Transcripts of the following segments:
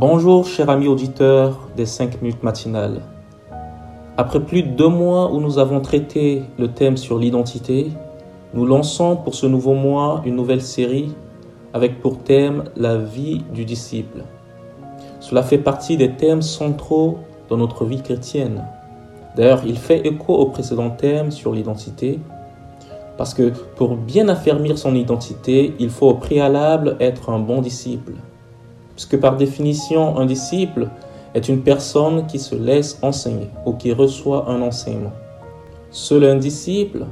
Bonjour chers amis auditeurs des 5 minutes matinales. Après plus de deux mois où nous avons traité le thème sur l'identité, nous lançons pour ce nouveau mois une nouvelle série avec pour thème la vie du disciple. Cela fait partie des thèmes centraux dans notre vie chrétienne. D'ailleurs, il fait écho au précédent thème sur l'identité, parce que pour bien affermir son identité, il faut au préalable être un bon disciple. Puisque par définition, un disciple est une personne qui se laisse enseigner ou qui reçoit un enseignement. Seul un disciple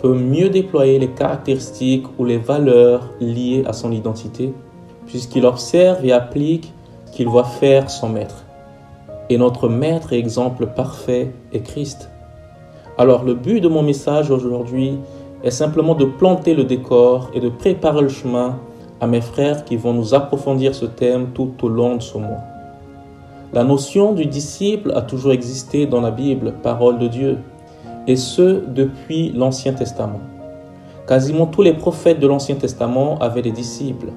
peut mieux déployer les caractéristiques ou les valeurs liées à son identité, puisqu'il observe et applique ce qu'il voit faire son maître. Et notre maître et exemple parfait est Christ. Alors le but de mon message aujourd'hui est simplement de planter le décor et de préparer le chemin à mes frères qui vont nous approfondir ce thème tout au long de ce mois. La notion du disciple a toujours existé dans la Bible, parole de Dieu, et ce depuis l'Ancien Testament. Quasiment tous les prophètes de l'Ancien Testament avaient des disciples,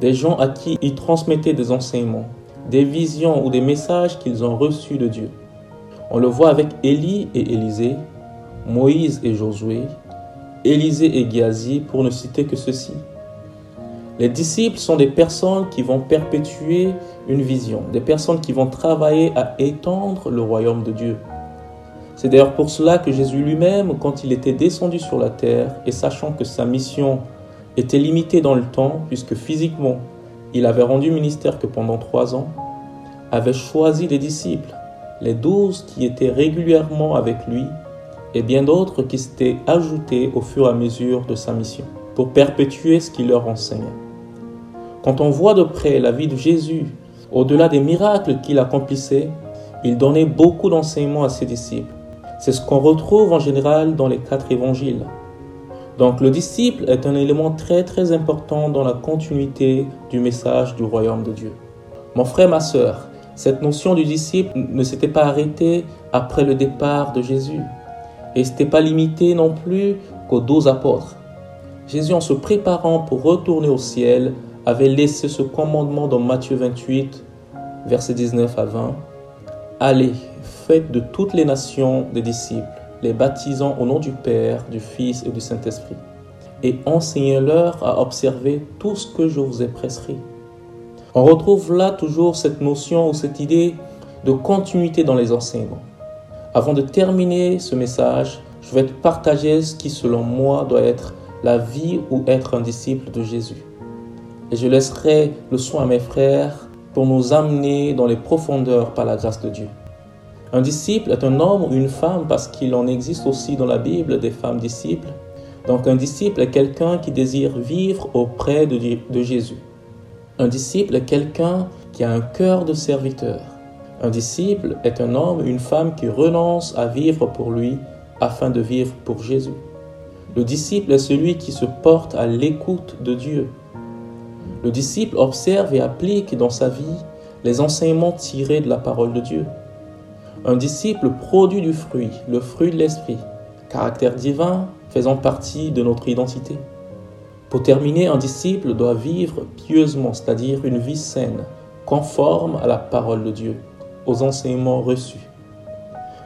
des gens à qui ils transmettaient des enseignements, des visions ou des messages qu'ils ont reçus de Dieu. On le voit avec Élie et Élisée, Moïse et Josué, Élisée et Géasi pour ne citer que ceux-ci. Les disciples sont des personnes qui vont perpétuer une vision, des personnes qui vont travailler à étendre le royaume de Dieu. C'est d'ailleurs pour cela que Jésus lui-même, quand il était descendu sur la terre, et sachant que sa mission était limitée dans le temps, puisque physiquement il avait rendu ministère que pendant trois ans, avait choisi des disciples, les douze qui étaient régulièrement avec lui, et bien d'autres qui s'étaient ajoutés au fur et à mesure de sa mission, pour perpétuer ce qu'il leur enseignait. Quand on voit de près la vie de Jésus, au-delà des miracles qu'il accomplissait, il donnait beaucoup d'enseignements à ses disciples. C'est ce qu'on retrouve en général dans les quatre évangiles. Donc le disciple est un élément très très important dans la continuité du message du royaume de Dieu. Mon frère, ma soeur, cette notion du disciple ne s'était pas arrêtée après le départ de Jésus. Et n'était pas limité non plus qu'aux douze apôtres. Jésus, en se préparant pour retourner au ciel, avait laissé ce commandement dans Matthieu 28, versets 19 à 20. Allez, faites de toutes les nations des disciples, les baptisant au nom du Père, du Fils et du Saint-Esprit, et enseignez-leur à observer tout ce que je vous ai prescrit. On retrouve là toujours cette notion ou cette idée de continuité dans les enseignements. Avant de terminer ce message, je vais te partager ce qui, selon moi, doit être la vie ou être un disciple de Jésus. Et je laisserai le soin à mes frères pour nous amener dans les profondeurs par la grâce de Dieu. Un disciple est un homme ou une femme parce qu'il en existe aussi dans la Bible des femmes disciples. Donc un disciple est quelqu'un qui désire vivre auprès de, Jésus. Un disciple est quelqu'un qui a un cœur de serviteur. Un disciple est un homme ou une femme qui renonce à vivre pour lui afin de vivre pour Jésus. Le disciple est celui qui se porte à l'écoute de Dieu le disciple observe et applique dans sa vie les enseignements tirés de la parole de Dieu. Un disciple produit du fruit, le fruit de l'esprit, caractère divin faisant partie de notre identité. Pour terminer, un disciple doit vivre pieusement, c'est-à-dire une vie saine, conforme à la parole de Dieu, aux enseignements reçus.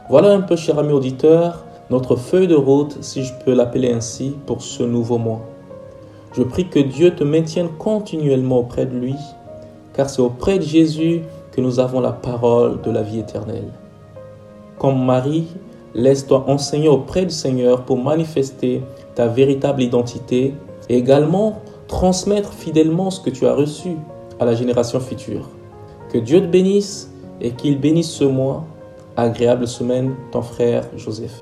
Voilà un peu, cher ami auditeur, notre feuille de route, si je peux l'appeler ainsi, pour ce nouveau mois. Je prie que Dieu te maintienne continuellement auprès de lui, car c'est auprès de Jésus que nous avons la parole de la vie éternelle. Comme Marie, laisse-toi enseigner auprès du Seigneur pour manifester ta véritable identité et également transmettre fidèlement ce que tu as reçu à la génération future. Que Dieu te bénisse et qu'il bénisse ce mois. Agréable semaine, ton frère Joseph.